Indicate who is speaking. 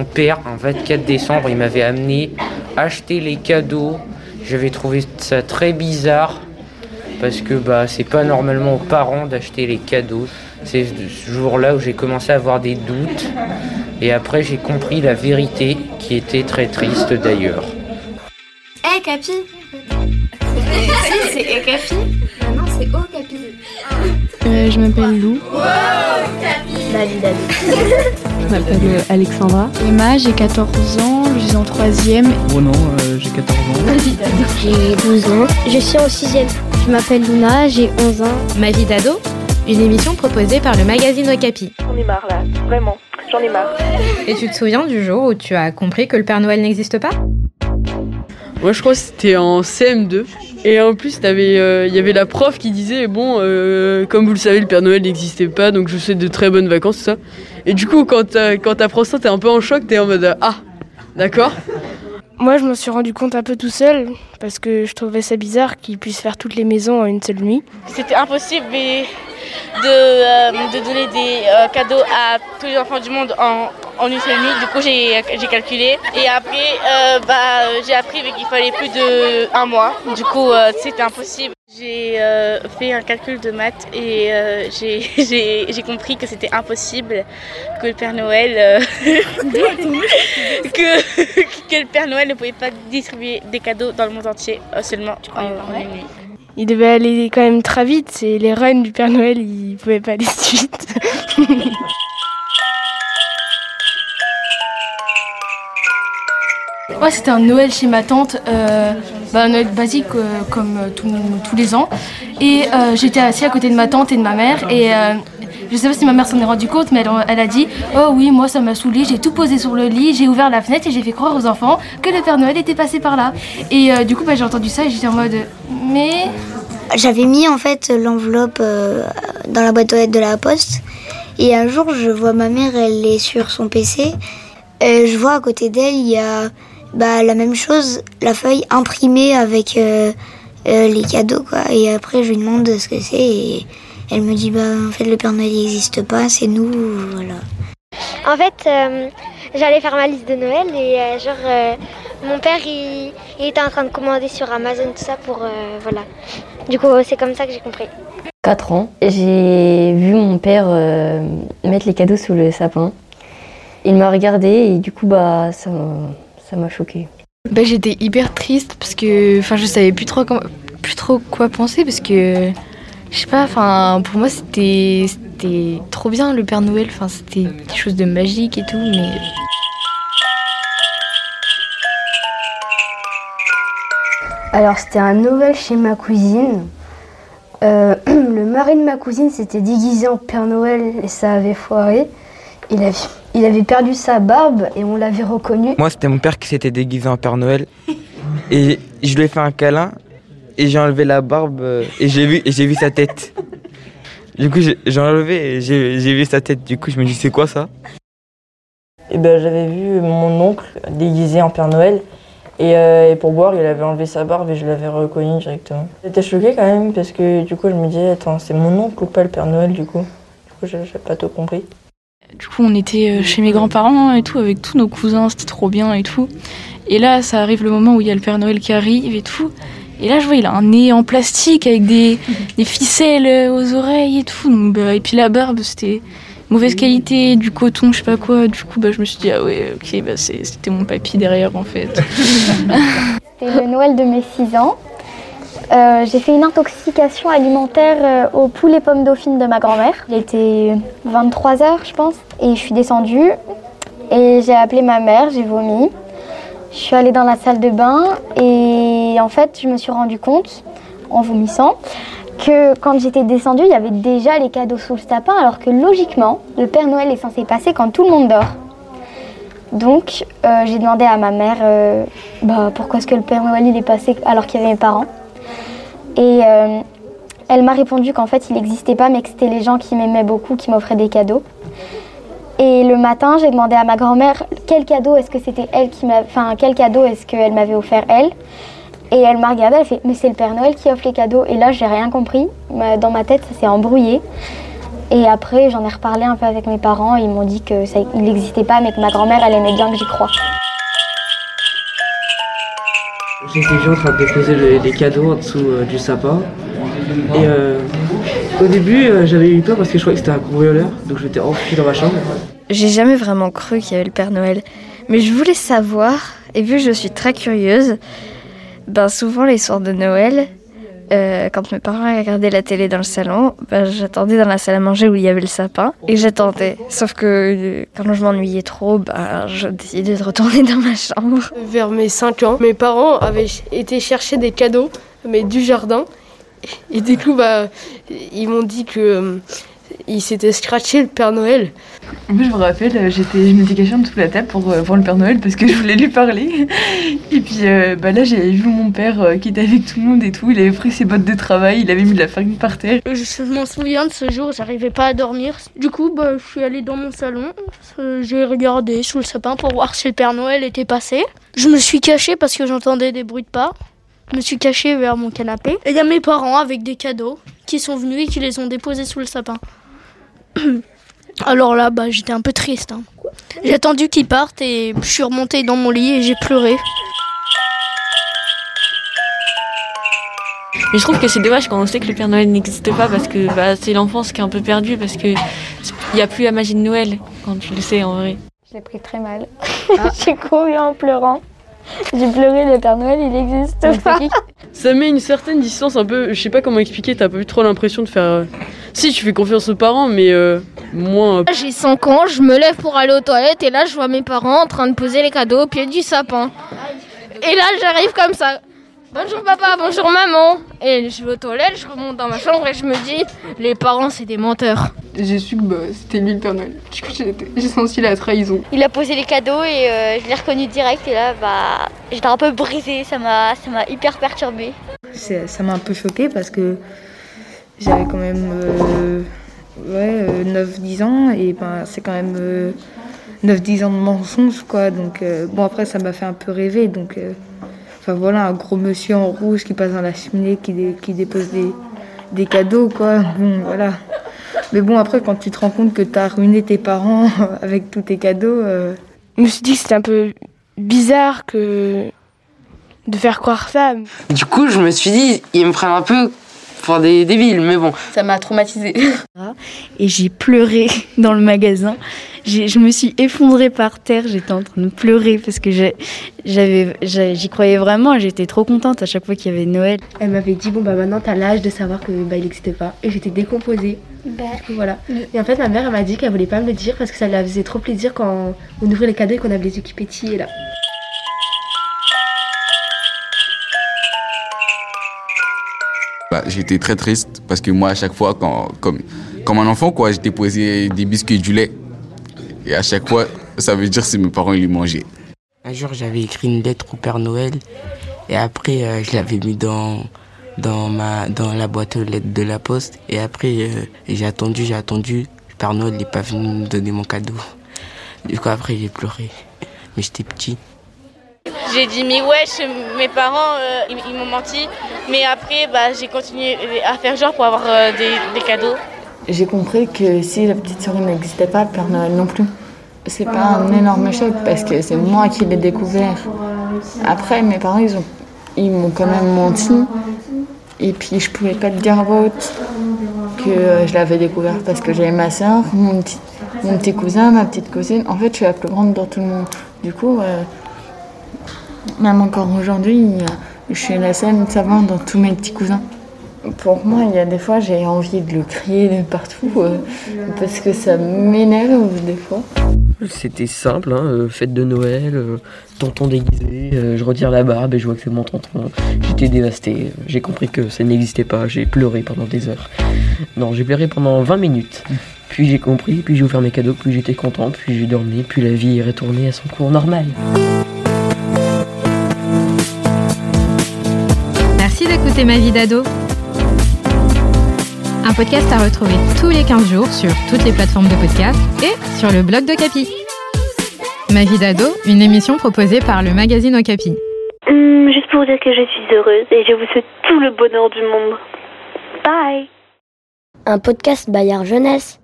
Speaker 1: mon père, en 24 décembre, il m'avait amené acheter les cadeaux. J'avais trouvé ça très bizarre parce que bah c'est pas normalement aux parents d'acheter les cadeaux. C'est ce jour-là où j'ai commencé à avoir des doutes et après j'ai compris la vérité qui était très triste d'ailleurs.
Speaker 2: Hé hey, Capi C'est Hé Capi? Non, c'est Oh Capi.
Speaker 3: Euh, je m'appelle Lou.
Speaker 2: David, David.
Speaker 3: Je m'appelle euh, Alexandra.
Speaker 4: Emma, j'ai 14 ans, je suis en 3ème.
Speaker 5: Bruno, euh, j'ai 14 ans.
Speaker 6: J'ai 12 ans, je suis en 6ème.
Speaker 7: Je m'appelle Luna, j'ai 11 ans.
Speaker 8: Ma vie d'ado Une émission proposée par le magazine Okapi.
Speaker 9: J'en ai marre là, vraiment, j'en ai marre.
Speaker 8: Et tu te souviens du jour où tu as compris que le Père Noël n'existe pas?
Speaker 10: Moi je crois que c'était en CM2. Et en plus, il euh, y avait la prof qui disait Bon, euh, comme vous le savez, le Père Noël n'existait pas, donc je vous souhaite de très bonnes vacances, tout ça. Et du coup, quand, quand t'apprends ça, t'es un peu en choc, t'es en mode Ah, d'accord
Speaker 11: Moi, je m'en suis rendu compte un peu tout seul, parce que je trouvais ça bizarre qu'ils puissent faire toutes les maisons en une seule nuit.
Speaker 12: C'était impossible mais de, euh, de donner des euh, cadeaux à tous les enfants du monde en, en une seule nuit. Du coup, j'ai calculé. Et après, euh, bah, j'ai appris qu'il fallait plus de un mois. Du coup, c'était impossible. J'ai fait un calcul de maths et j'ai compris que c'était impossible que le Père Noël que, que le Père Noël ne pouvait pas distribuer des cadeaux dans le monde entier seulement en, en une nuit.
Speaker 11: Il devait aller quand même très vite et les reines du Père Noël, ils pouvaient pas aller si vite.
Speaker 4: Ouais, c'était un Noël chez ma tante, euh, bah, un Noël basique euh, comme euh, tous- les ans. Et j'étais assis à côté de ma tante et de ma mère. Et je sais pas si ma mère s'en est rendue compte, mais elle, a dit Oh oui, moi ça m'a saoulé, j'ai tout posé sur le lit, j'ai ouvert la fenêtre et j'ai fait croire aux enfants que le Père Noël était passé par là. Et euh, du coup, bah, j'ai entendu ça et j'étais en mode Mais.
Speaker 6: J'avais mis en fait l'enveloppe euh, dans la boîte aux lettres de la poste. Et un jour, je vois ma mère, elle est sur son PC. Euh, je vois à côté d'elle, il y a bah, la même chose, la feuille imprimée avec les cadeaux. Quoi. Et après, je lui demande ce que c'est. Elle me dit bah, en fait, le Père Noël n'existe pas, c'est nous. Voilà.
Speaker 7: En fait, euh, j'allais faire ma liste de Noël et euh, genre, euh, mon père, il, il était en train de commander sur Amazon tout ça pour, euh, voilà. Du coup, c'est comme ça que j'ai compris.
Speaker 13: 4 ans, j'ai vu mon père euh, mettre les cadeaux sous le sapin. Il m'a regardé et du coup, bah, ça m'a ça m'a choqué.
Speaker 4: Bah, j'étais hyper triste parce que enfin je savais plus trop comment- plus trop quoi penser parce que je sais pas enfin pour moi c'était c'était trop bien le Père Noël enfin c'était quelque chose de magique et tout mais
Speaker 14: Alors c'était un Noël chez ma cousine. Euh, le mari de ma cousine s'était déguisé en Père Noël et ça avait foiré. Il avait, il avait perdu sa barbe et on l'avait reconnu.
Speaker 15: Moi, c'était mon père qui s'était déguisé en Père Noël. Et je lui ai fait un câlin. Et j'ai enlevé la barbe. euh, Et j'ai vu, et j'ai vu sa tête. Du coup, j'ai j'ai enlevé et j'ai j'ai vu sa tête. Du coup, je me dis, c'est quoi ça?
Speaker 16: Et ben, j'avais vu mon oncle déguisé en Père Noël. Et, euh, et pour boire, il avait enlevé sa barbe et je l'avais reconnu directement. J'étais choquée quand même parce que du coup, je me disais, attends, c'est mon oncle ou pas le Père Noël du coup? Du coup, j'ai j'ai pas tout compris.
Speaker 4: du coup on était euh, chez mes grands-parents et tout avec tous nos cousins c'était trop bien et tout et là ça arrive le moment où il y a le Père Noël qui arrive et tout et là je vois il a un nez en plastique avec des, des ficelles aux oreilles et tout donc, bah, et puis la barbe c'était mauvaise qualité du coton je sais pas quoi du coup bah, je me suis dit ah ouais ok bah, c'est- c'était mon papy derrière en fait
Speaker 17: C'était le Noël de mes 6 ans. Euh, j'ai fait une intoxication alimentaire euh, au poulet pommes dauphines de ma grand-mère. Il était 23h, je pense. Et je suis descendue et j'ai appelé ma mère, j'ai vomi. Je suis allée dans la salle de bain et en fait, je me suis rendu compte, en vomissant, que quand j'étais descendue, il y avait déjà les cadeaux sous le sapin, alors que logiquement, le Père Noël est censé passer quand tout le monde dort. Donc, euh, j'ai demandé à ma mère euh, bah, pourquoi est-ce que le Père Noël il est passé alors qu'il y avait mes parents? Et euh, elle m'a répondu qu'en fait il n'existait pas, mais que c'était les gens qui m'aimaient beaucoup qui m'offraient des cadeaux. Et le matin, j'ai demandé à ma grand-mère quel cadeau est-ce que c'était elle qui m'a, enfin quel cadeau est-ce qu'elle m'avait offert elle. Et elle m'a regardé, elle fait mais c'est le Père Noël qui offre les cadeaux. Et là, j'ai rien compris. Dans ma tête, ça s'est embrouillé. Et après, j'en ai reparlé un peu avec mes parents. Ils m'ont dit que ça, n'existait pas, mais que ma grand-mère, elle aimait bien que j'y croie.
Speaker 5: J'étais en train de déposer le- les cadeaux en dessous euh, du sapin. Et euh, au début, euh, j'avais eu peur parce que je croyais que c'était un cambrioleur, donc je m'étais enfui dans ma chambre.
Speaker 18: J'ai jamais vraiment cru qu'il y avait le Père Noël, mais je voulais savoir, et vu que je suis très curieuse, ben souvent les soirs de Noël, euh, quand mes parents regardaient la télé dans le salon, ben, j'attendais dans la salle à manger où il y avait le sapin, et j'attendais. Sauf que euh, quand je m'ennuyais trop, ben, je décidais de retourner dans ma chambre.
Speaker 11: Vers mes 5 ans, mes parents avaient été chercher des cadeaux, mais du jardin. Et du coup, bah, ils m'ont dit que euh, il s'était scratché le Père Noël.
Speaker 3: En plus, je me rappelle, euh, j'étais, je m'étais cachée en dessous de la table pour euh, voir le Père Noël parce que je voulais lui parler. Et puis euh, bah là, j'avais vu mon père euh, qui était avec tout le monde et tout. Il avait pris ses bottes de travail, il avait mis de la farine par terre.
Speaker 19: Je, m'en souviens de ce jour, j'arrivais pas à dormir. Du coup, bah, je suis allée dans mon salon, j'ai regardé sous le sapin pour voir si le Père Noël était passé. Je me suis cachée parce que j'entendais des bruits de pas. Je me suis cachée vers mon canapé. Et il y a mes parents avec des cadeaux qui sont venus et qui les ont déposés sous le sapin. Alors là, bah, j'étais un peu triste. hein. J'ai attendu qu'ils partent et je suis remontée dans mon lit et j'ai pleuré.
Speaker 20: Mais je trouve que c'est dommage quand on sait que le Père Noël n'existe pas parce que bah, c'est l'enfance qui est un peu perdue parce que il n'y a plus la magie de Noël quand tu le sais en vrai.
Speaker 17: Je l'ai pris très mal. J'ai couru en pleurant. J'ai pleuré, le Père Noël, il n'existe pas.
Speaker 10: Ça met une certaine distance un peu, je sais pas comment expliquer, t'as pas eu trop l'impression de faire... euh, Si, tu fais confiance aux parents, mais euh, moins... euh,
Speaker 19: J'ai 5 ans, je me lève pour aller aux toilettes et là je vois mes parents en train de poser les cadeaux au pied du sapin. Et là j'arrive comme ça. Bonjour papa, bonjour maman. Et je vais aux toilettes, je remonte dans ma chambre et je me dis, les parents c'est des menteurs.
Speaker 3: J'ai su que bah, c'était lui le Père Noël. Du coup, j'ai, senti la trahison.
Speaker 7: Il a posé les cadeaux et euh, je l'ai reconnu direct et là bah j'étais un peu brisée, ça m'a ça m'a hyper perturbée.
Speaker 21: C'est- Ça m'a un peu choquée parce que j'avais quand même euh, ouais, 9-10 ans et ben, c'est quand même euh, 9-10 ans de mensonges quoi. Donc euh, bon après ça m'a fait un peu rêver donc euh, enfin voilà un gros monsieur en rouge qui passe dans la cheminée qui, dé- qui dépose des, des cadeaux quoi. Bon voilà. Mais bon après quand tu te rends compte que tu as ruiné tes parents avec tous tes cadeaux euh,
Speaker 11: Je me suis dit que c'était un peu bizarre que de faire croire ça.
Speaker 5: Du coup, je me suis dit, ils me prennent un peu pour des débiles, mais bon.
Speaker 3: Ça m'a traumatisée. Et j'ai pleuré dans le magasin. Je me suis effondrée par terre. J'étais en train de pleurer parce que j'avais, j'y croyais vraiment. J'étais trop contente à chaque fois qu'il y avait Noël.
Speaker 14: Elle m'avait dit bon bah maintenant t'as l'âge de savoir que bah il n'existait pas et j'étais décomposée. Du coup, voilà. Et en fait ma mère elle m'a dit qu'elle voulait pas me le dire parce que ça lui faisait trop plaisir quand on ouvrait les cadeaux et qu'on avait les yeux qui pétillaient là.
Speaker 22: Bah, j'étais très triste parce que moi, à chaque fois, quand, comme, comme un enfant, quoi, j'étais posé des biscuits et du lait. Et à chaque fois, ça veut dire que mes parents ils les mangeaient.
Speaker 5: Un jour, j'avais écrit une lettre au Père Noël et après, euh, je l'avais mis dans, dans, ma, dans la boîte aux lettres de la poste. Et après, euh, j'ai attendu, j'ai attendu. Le Père Noël n'est pas venu me donner mon cadeau. Du coup, après, j'ai pleuré. Mais j'étais petit.
Speaker 12: J'ai dit mais wesh, mes parents euh, ils, ils m'ont menti. Mais après bah, j'ai continué à faire genre pour avoir euh, des, des cadeaux.
Speaker 23: J'ai compris que si la petite souris n'existait pas, le Père Noël non plus. C'est pas un énorme choc parce que c'est moi qui l'ai découvert. Après, mes parents, ils ont, ils m'ont quand même menti. Et puis, je pouvais pas te dire à haute que euh, je l'avais découvert parce que j'avais ma soeur, mon petit, mon petit cousin, ma petite cousine. En fait, je suis la plus grande dans tout le monde. Du coup, euh, même encore aujourd'hui, euh, je suis la seule savante dans tous mes petits cousins. Pour moi, il y a des fois, j'ai envie de le crier de partout euh, parce que ça m'énerve des fois.
Speaker 5: C'était simple, hein, euh, fête de Noël, euh, tonton déguisé, euh, je retire la barbe et je vois que c'est mon tonton. J'étais dévasté, j'ai compris que ça n'existait pas, j'ai pleuré pendant des heures. Non, j'ai pleuré pendant 20 minutes. Puis j'ai compris, puis j'ai ouvert mes cadeaux, puis j'étais content, puis j'ai dormi, puis la vie est retournée à son cours normal.
Speaker 8: Merci d'écouter Ma vie d'ado. Un podcast à retrouver tous les 15 jours sur toutes les plateformes de podcast et sur le blog de Capi. Ma vie d'ado, une émission proposée par le magazine Okapi.
Speaker 24: Hum, juste pour dire que je suis heureuse et je vous souhaite tout le bonheur du monde. Bye
Speaker 6: Un podcast Bayard Jeunesse.